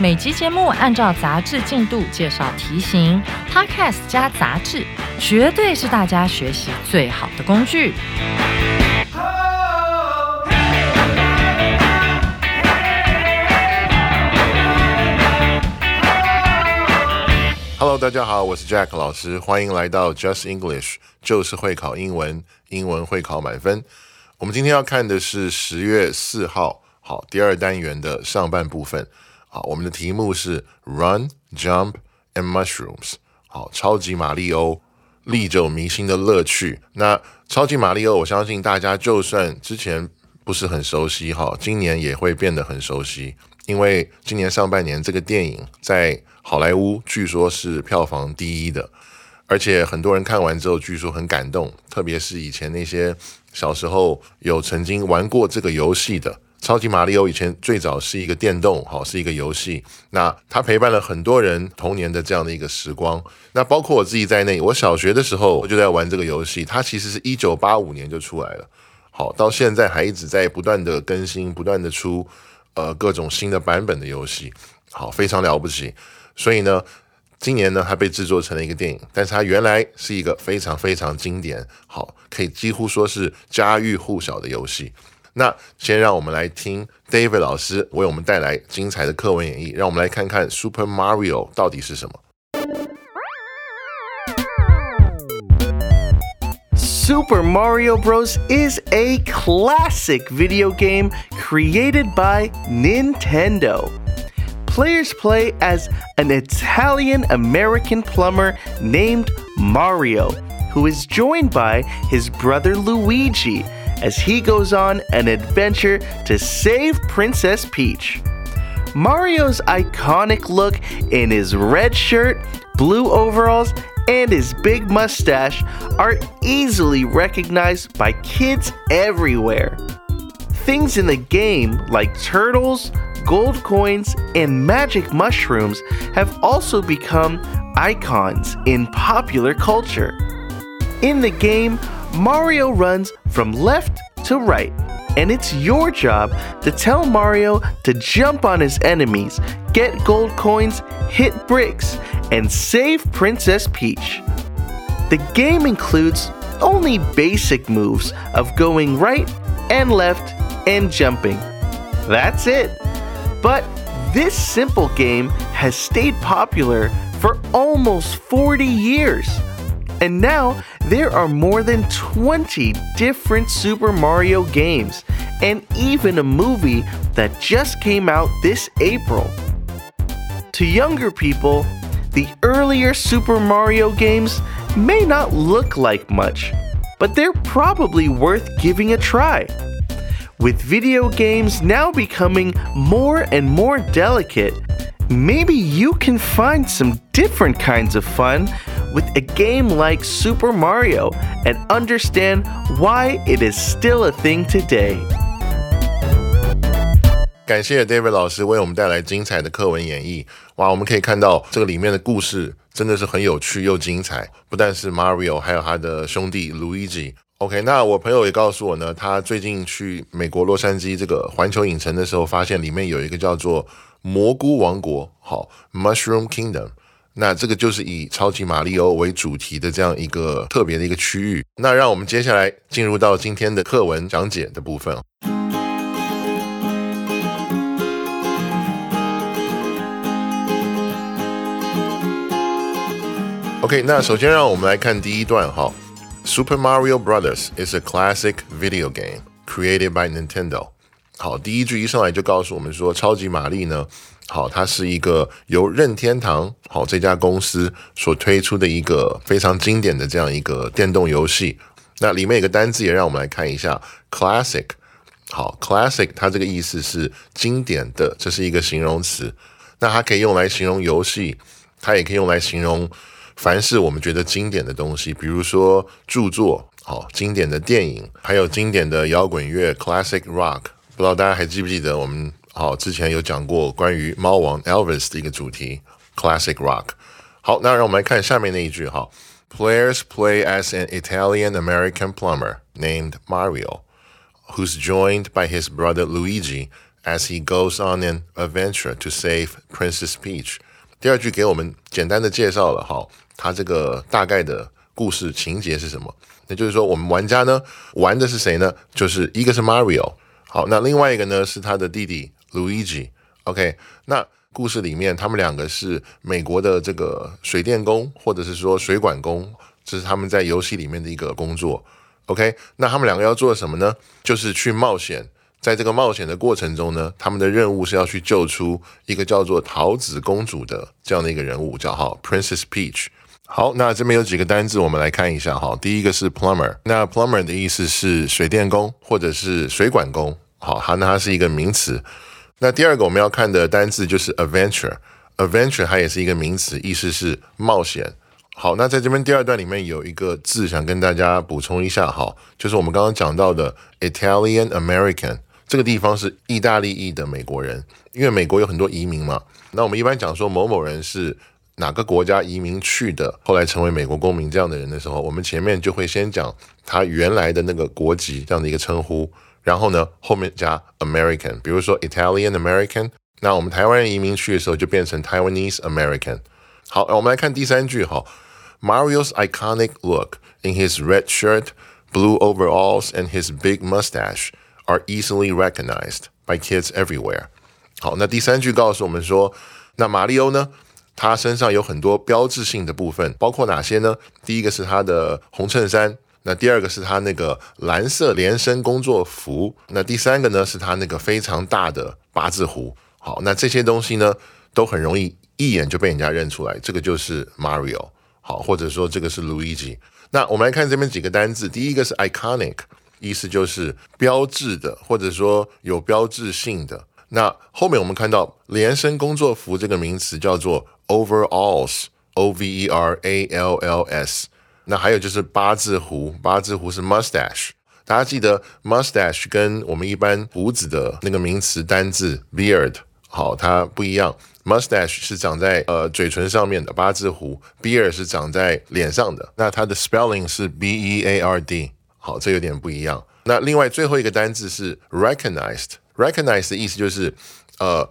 每集节目按照杂志进度介绍题型，Podcast 加杂志，绝对是大家学习最好的工具。Hello，大家好，我是 Jack 老师，欢迎来到 Just English，就是会考英文，英文会考满分。我们今天要看的是十月四号，好，第二单元的上半部分。好，我们的题目是 Run, Jump and Mushrooms。好，超级马里欧历久弥新的乐趣。那超级马里欧，我相信大家就算之前不是很熟悉，哈，今年也会变得很熟悉，因为今年上半年这个电影在好莱坞据说是票房第一的，而且很多人看完之后据说很感动，特别是以前那些小时候有曾经玩过这个游戏的。超级马里奥以前最早是一个电动，好是一个游戏。那它陪伴了很多人童年的这样的一个时光。那包括我自己在内，我小学的时候我就在玩这个游戏。它其实是一九八五年就出来了，好到现在还一直在不断的更新，不断的出呃各种新的版本的游戏，好非常了不起。所以呢，今年呢它被制作成了一个电影，但是它原来是一个非常非常经典，好可以几乎说是家喻户晓的游戏。那先让我们来听 David 老师为我们带来精彩的课文演绎，让我们来看看 Super Mario 到底是什么。Super Mario Bros. is a classic video game created by Nintendo. Players play as an Italian American plumber named Mario, who is joined by his brother Luigi as he goes on an adventure to save Princess Peach. Mario's iconic look in his red shirt, blue overalls, and his big mustache are easily recognized by kids everywhere. Things in the game like turtles, gold coins, and magic mushrooms have also become icons in popular culture. In the game, Mario runs from left to right, and it's your job to tell Mario to jump on his enemies, get gold coins, hit bricks, and save Princess Peach. The game includes only basic moves of going right and left and jumping. That's it. But this simple game has stayed popular for almost 40 years. And now there are more than 20 different Super Mario games, and even a movie that just came out this April. To younger people, the earlier Super Mario games may not look like much, but they're probably worth giving a try. With video games now becoming more and more delicate, maybe you can find some different kinds of fun with a game like Super Mario and understand why it is still a thing today. 感谢 David 老师为我们带来精彩的课文演绎。哇，我们可以看到这个里面的故事真的是很有趣又精彩。不但是 Mario，还有他的兄弟 Luigi。OK，那我朋友也告诉我呢，他最近去美国洛杉矶这个环球影城的时候，发现里面有一个叫做 蘑菇王国，好，Mushroom Kingdom。那这个就是以超级马里奥为主题的这样一个特别的一个区域。那让我们接下来进入到今天的课文讲解的部分。OK，那首先让我们来看第一段哈。Super Mario Brothers is a classic video game created by Nintendo。好，第一句一上来就告诉我们说，超级玛丽呢。好，它是一个由任天堂好这家公司所推出的一个非常经典的这样一个电动游戏。那里面有个单字也让我们来看一下，classic。好，classic 它这个意思是经典的，这是一个形容词。那它可以用来形容游戏，它也可以用来形容凡是我们觉得经典的东西，比如说著作，好，经典的电影，还有经典的摇滚乐 （classic rock）。不知道大家还记不记得我们好之前有讲过关于猫王 Elvis 的一个主题 （classic rock）。好，那让我们来看下面那一句哈：Players play as an Italian-American plumber named Mario, who's joined by his brother Luigi. as he goes on an adventure to save Princess Peach。第二句给我们简单的介绍了哈，他这个大概的故事情节是什么？那就是说，我们玩家呢玩的是谁呢？就是一个是 Mario， 好，那另外一个呢是他的弟弟 Luigi。OK，那故事里面他们两个是美国的这个水电工，或者是说水管工，这是他们在游戏里面的一个工作。OK，那他们两个要做什么呢？就是去冒险。在这个冒险的过程中呢，他们的任务是要去救出一个叫做桃子公主的这样的一个人物，叫哈 Princess Peach。好，那这边有几个单字，我们来看一下哈。第一个是 plumber，那 plumber 的意思是水电工或者是水管工。好，它那它是一个名词。那第二个我们要看的单字就是 adventure，adventure 它也是一个名词，意思是冒险。好，那在这边第二段里面有一个字想跟大家补充一下哈，就是我们刚刚讲到的 Italian American。这个地方是意大利裔的美国人，因为美国有很多移民嘛。那我们一般讲说某某人是哪个国家移民去的，后来成为美国公民这样的人的时候，我们前面就会先讲他原来的那个国籍这样的一个称呼，然后呢后面加 American，比如说 Italian American。那我们台湾人移民去的时候就变成 Taiwanese American。好，我们来看第三句哈，Mario's iconic look in his red shirt, blue overalls, and his big mustache。are easily recognized by kids everywhere。好，那第三句告诉我们说，那马里欧呢，他身上有很多标志性的部分，包括哪些呢？第一个是他的红衬衫， 那第二个是他那个蓝色连身工作服，那第三个呢是他那个非常大的八字胡。好，那这些东西呢，都很容易一眼就被人家认出来，这个就是 Mario。好，或者说这个是 Luigi。那我们来看这边几个单字，第一个是 iconic。意思就是标志的，或者说有标志性的。那后面我们看到连身工作服这个名词叫做 overalls，o v e r a l l s。那还有就是八字胡，八字胡是 mustache。大家记得 mustache 跟我们一般胡子的那个名词单字 beard 好，它不一样。mustache 是长在呃嘴唇上面的，八字胡 beard 是长在脸上的。那它的 spelling 是 b e a r d。好，这有点不一样。那另外最后一个单字是 recognized，recognized 的意思就是，呃，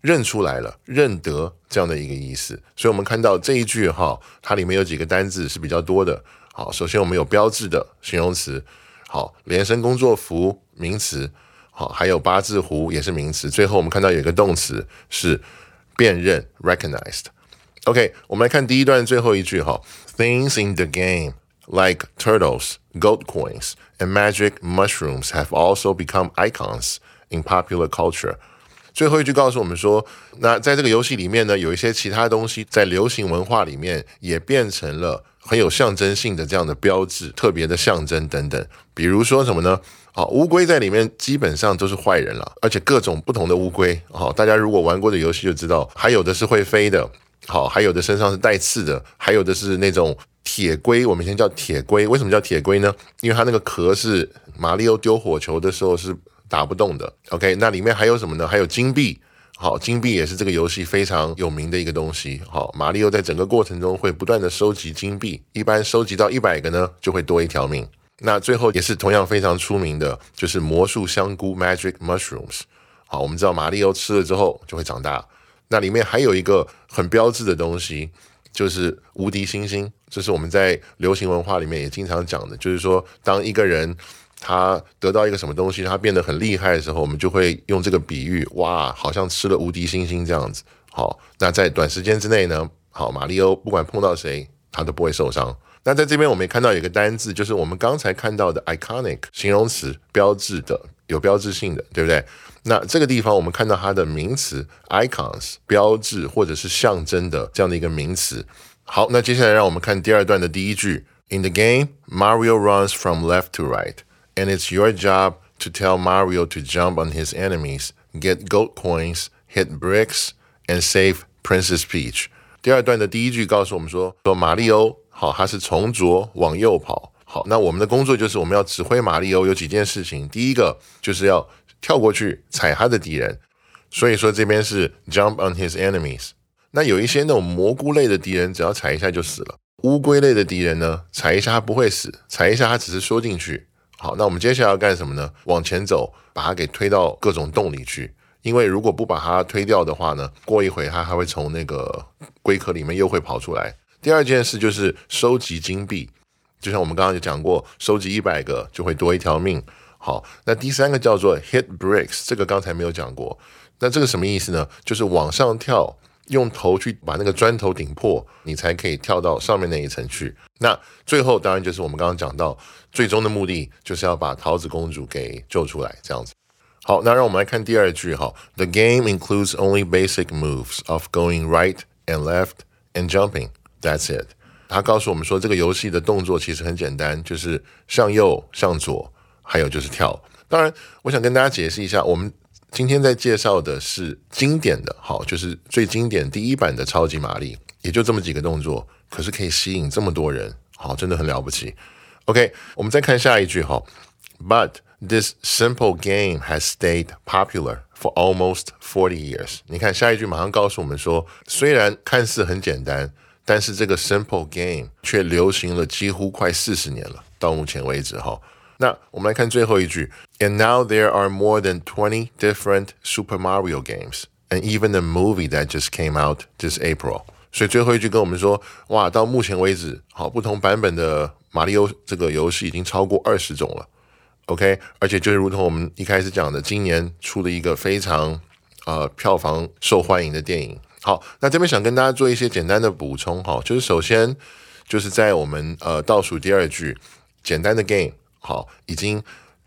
认出来了，认得这样的一个意思。所以，我们看到这一句哈，它里面有几个单字是比较多的。好，首先我们有标志的形容词，好，连身工作服名词，好，还有八字胡也是名词。最后我们看到有一个动词是辨认 recognized。OK，我们来看第一段最后一句哈，things in the game。like turtles, gold coins, and magic mushrooms have also become icons in popular culture. 最后一句告诉我们说，那在这个游戏里面呢，有一些其他东西在流行文化里面也变成了很有象征性的这样的标志、特别的象征等等。比如说什么呢？好，乌龟在里面基本上都是坏人了，而且各种不同的乌龟。好，大家如果玩过的游戏就知道，还有的是会飞的，好，还有的身上是带刺的，还有的是那种。铁龟，我们以前叫铁龟，为什么叫铁龟呢？因为它那个壳是马里奥丢火球的时候是打不动的。OK，那里面还有什么呢？还有金币。好，金币也是这个游戏非常有名的一个东西。好，马里奥在整个过程中会不断的收集金币，一般收集到一百个呢，就会多一条命。那最后也是同样非常出名的，就是魔术香菇 （Magic Mushrooms）。好，我们知道马里奥吃了之后就会长大。那里面还有一个很标志的东西。就是无敌星星，这是我们在流行文化里面也经常讲的。就是说，当一个人他得到一个什么东西，他变得很厉害的时候，我们就会用这个比喻，哇，好像吃了无敌星星这样子。好，那在短时间之内呢，好，马里欧不管碰到谁，他都不会受伤。那在这边我们也看到有一个单字，就是我们刚才看到的 iconic 形容词，标志的，有标志性的，对不对？那这个地方我们看到它的名词 icons 标志或者是象征的这样的一个名词。好，那接下来让我们看第二段的第一句。In the game, Mario runs from left to right, and it's your job to tell Mario to jump on his enemies, get gold coins, hit bricks, and save Princess Peach。第二段的第一句告诉我们说，说马里欧好，他是从左往右跑。好，那我们的工作就是我们要指挥马里欧有几件事情。第一个就是要跳过去踩他的敌人，所以说这边是 jump on his enemies。那有一些那种蘑菇类的敌人，只要踩一下就死了。乌龟类的敌人呢，踩一下他不会死，踩一下他只是缩进去。好，那我们接下来要干什么呢？往前走，把它给推到各种洞里去。因为如果不把它推掉的话呢，过一会它还会从那个龟壳里面又会跑出来。第二件事就是收集金币，就像我们刚刚就讲过，收集一百个就会多一条命。好，那第三个叫做 hit bricks，这个刚才没有讲过。那这个什么意思呢？就是往上跳。用头去把那个砖头顶破，你才可以跳到上面那一层去。那最后当然就是我们刚刚讲到，最终的目的就是要把桃子公主给救出来，这样子。好，那让我们来看第二句哈。The game includes only basic moves of going right and left and jumping. That's it. 他告诉我们说，这个游戏的动作其实很简单，就是向右、向左，还有就是跳。当然，我想跟大家解释一下，我们。今天在介绍的是经典的，好，就是最经典第一版的超级玛丽，也就这么几个动作，可是可以吸引这么多人，好，真的很了不起。OK，我们再看下一句，哈，But this simple game has stayed popular for almost forty years。你看下一句马上告诉我们说，虽然看似很简单，但是这个 simple game 却流行了几乎快四十年了，到目前为止，哈。那我们来看最后一句，And now there are more than twenty different Super Mario games, and even a movie that just came out this April。所以最后一句跟我们说，哇，到目前为止，好，不同版本的马里奥这个游戏已经超过二十种了。OK，而且就是如同我们一开始讲的，今年出了一个非常呃票房受欢迎的电影。好，那这边想跟大家做一些简单的补充，哈，就是首先就是在我们呃倒数第二句，简单的 game。好，已经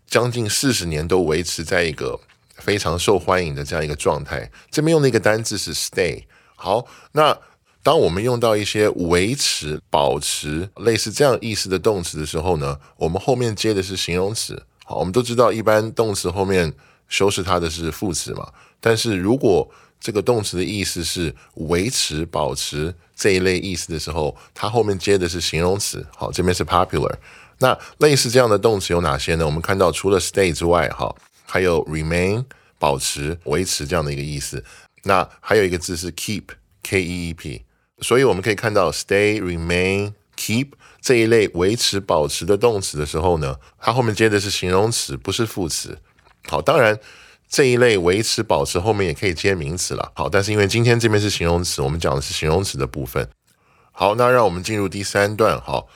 将近四十年都维持在一个非常受欢迎的这样一个状态。这边用的一个单字是 stay。好，那当我们用到一些维持、保持类似这样意思的动词的时候呢，我们后面接的是形容词。好，我们都知道，一般动词后面修饰它的是副词嘛。但是如果这个动词的意思是维持、保持这一类意思的时候，它后面接的是形容词。好，这边是 popular。那类似这样的动词有哪些呢？我们看到除了 stay 之外，哈，还有 remain 保持、维持这样的一个意思。那还有一个字是 keep，k e e p。所以我们可以看到 stay、remain、keep 这一类维持、保持的动词的时候呢，它后面接的是形容词，不是副词。好，当然这一类维持、保持后面也可以接名词了。好，但是因为今天这边是形容词，我们讲的是形容词的部分。好，那让我们进入第三段，好。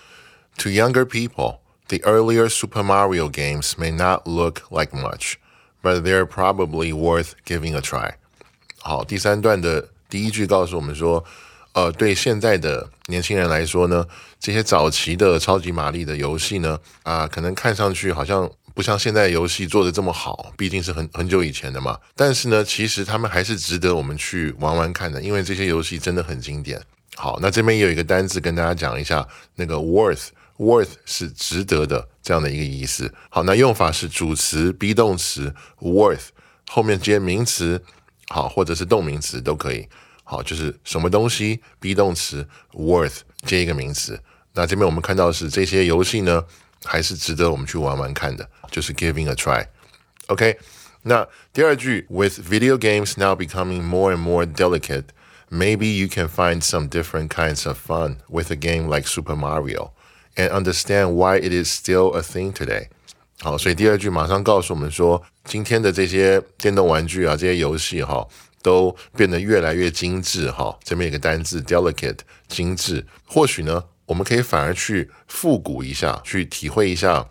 To younger people, the earlier Super Mario games may not look like much, but they're probably worth giving a try. 好，第三段的第一句告诉我们说，呃，对现在的年轻人来说呢，这些早期的超级玛丽的游戏呢，啊，可能看上去好像不像现在游戏做的这么好，毕竟是很很久以前的嘛。但是呢，其实他们还是值得我们去玩玩看的，因为这些游戏真的很经典。好，那这边也有一个单字跟大家讲一下，那个 worth。worth 是值得的这样的一个意思。好，那用法是主词 be 动词 worth 后面接名词，好，或者是动名词都可以。好，就是什么东西 be 动词 worth 接一个名词。那这边我们看到是这些游戏呢，还是值得我们去玩玩看的，就是 giving a try。OK，那第二句，with video games now becoming more and more delicate。Maybe you can find some different kinds of fun with a game like Super Mario And understand why it is still a thing today。好，所以第二句马上告诉我们说，今天的这些电动玩具啊，这些游戏哈，都变得越来越精致哈。这边有个单字 delicate，精致。或许呢，我们可以反而去复古一下，去体会一下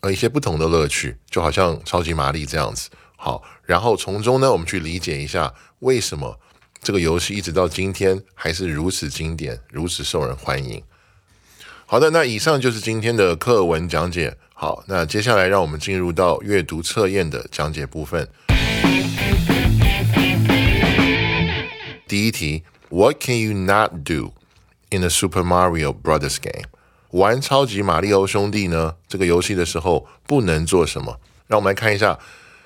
呃一些不同的乐趣，就好像超级玛丽这样子。好，然后从中呢，我们去理解一下为什么这个游戏一直到今天还是如此经典，如此受人欢迎。好的，那以上就是今天的课文讲解。好，那接下来让我们进入到阅读测验的讲解部分。第一题，What can you not do in a Super Mario Brothers game？玩超级马里奥兄弟呢？这个游戏的时候不能做什么？让我们来看一下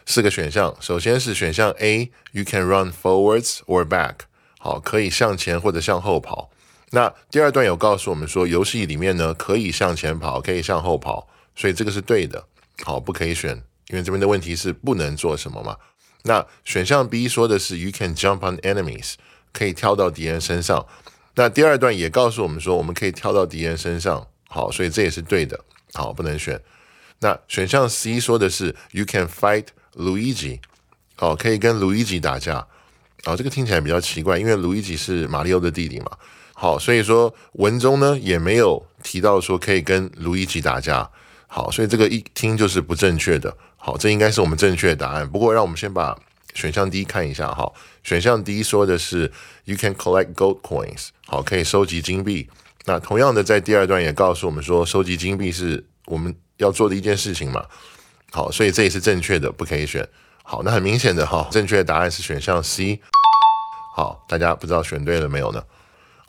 四个选项。首先是选项 A，You can run forwards or back。好，可以向前或者向后跑。那第二段有告诉我们说，游戏里面呢可以向前跑，可以向后跑，所以这个是对的。好，不可以选，因为这边的问题是不能做什么嘛。那选项 B 说的是 You can jump on enemies，可以跳到敌人身上。那第二段也告诉我们说，我们可以跳到敌人身上。好，所以这也是对的。好，不能选。那选项 C 说的是 You can fight Luigi，好，可以跟 Luigi 打架。好，这个听起来比较奇怪，因为 Luigi 是马里奥的弟弟嘛。好，所以说文中呢也没有提到说可以跟 Luigi 打架。好，所以这个一听就是不正确的。好，这应该是我们正确答案。不过，让我们先把选项 D 看一下哈。选项 D 说的是 You can collect gold coins，好，可以收集金币。那同样的，在第二段也告诉我们说，收集金币是我们要做的一件事情嘛。好，所以这也是正确的，不可以选。好，那很明显的哈，正确的答案是选项 C。好，大家不知道选对了没有呢？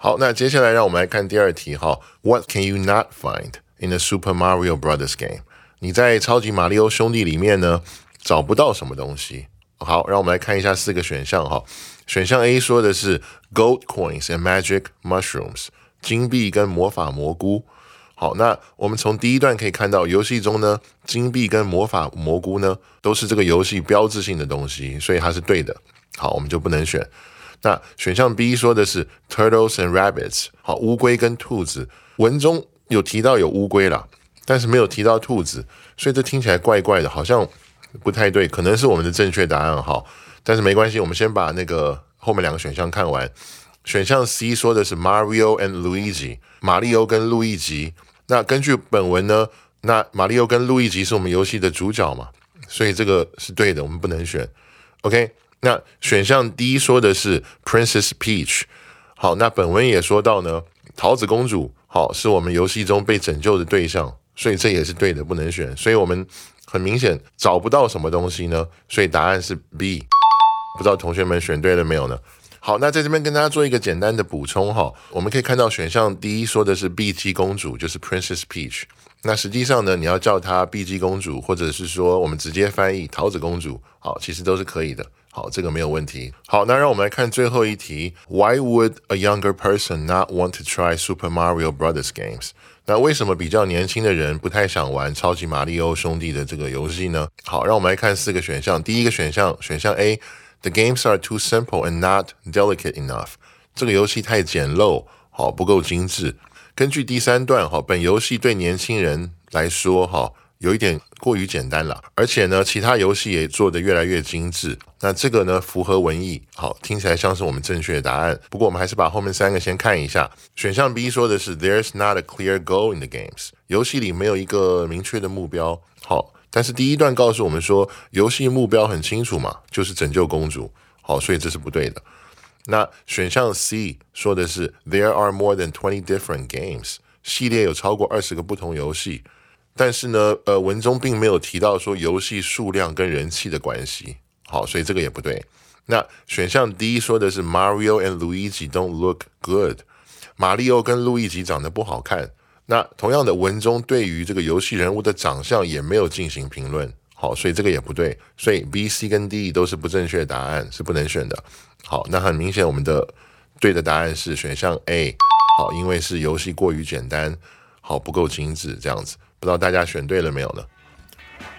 好，那接下来让我们来看第二题哈。What can you not find in the Super Mario Brothers game？你在超级马里奥兄弟里面呢找不到什么东西。好，让我们来看一下四个选项哈。选项 A 说的是 Gold coins and magic mushrooms，金币跟魔法蘑菇。好，那我们从第一段可以看到，游戏中呢，金币跟魔法蘑菇呢都是这个游戏标志性的东西，所以它是对的。好，我们就不能选。那选项 B 说的是 turtles and rabbits，好，乌龟跟兔子。文中有提到有乌龟啦，但是没有提到兔子，所以这听起来怪怪的，好像不太对。可能是我们的正确答案哈，但是没关系，我们先把那个后面两个选项看完。选项 C 说的是 Mario and Luigi，马里奥跟路易吉。那根据本文呢，那马里奥跟路易吉是我们游戏的主角嘛，所以这个是对的，我们不能选。OK，那选项 D 说的是 Princess Peach。好，那本文也说到呢，桃子公主好是我们游戏中被拯救的对象，所以这也是对的，不能选。所以我们很明显找不到什么东西呢，所以答案是 B。不知道同学们选对了没有呢？好，那在这边跟大家做一个简单的补充哈，我们可以看到选项第一说的是 BG 公主，就是 Princess Peach。那实际上呢，你要叫她 BG 公主，或者是说我们直接翻译桃子公主，好，其实都是可以的。好，这个没有问题。好，那让我们来看最后一题：Why would a younger person not want to try Super Mario Brothers games？那为什么比较年轻的人不太想玩超级马里奥兄弟的这个游戏呢？好，让我们来看四个选项。第一个选项，选项 A。The games are too simple and not delicate enough。这个游戏太简陋，好不够精致。根据第三段，哈，本游戏对年轻人来说，哈， 有一点过于简单了。而且呢，其他游戏也做得越来越精致。那这个呢，符合文意，好，听起来像是我们正确的答案。不过我们还是把后面三个先看一下。选项 B 说的是 There's not a clear goal in the games。游戏里没有一个明确的目标。好。但是第一段告诉我们说，游戏目标很清楚嘛，就是拯救公主。好，所以这是不对的。那选项 C 说的是 There are more than twenty different games，系列有超过二十个不同游戏。但是呢，呃，文中并没有提到说游戏数量跟人气的关系。好，所以这个也不对。那选项 D 说的是 Mario and Luigi don't look good，马里奥跟路易吉长得不好看。那同样的文中对于这个游戏人物的长相也没有进行评论，好，所以这个也不对，所以 B、C 跟 D 都是不正确答案，是不能选的。好，那很明显我们的对的答案是选项 A，好，因为是游戏过于简单，好不够精致这样子，不知道大家选对了没有呢？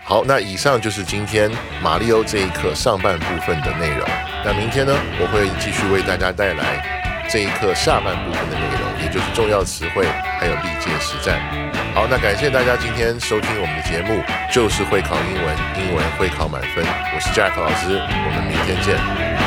好，那以上就是今天马里奥这一课上半部分的内容。那明天呢，我会继续为大家带来。这一课下半部分的内容，也就是重要词汇，还有历届实战。好，那感谢大家今天收听我们的节目，就是会考英文，英文会考满分。我是 Jack 老师，我们明天见。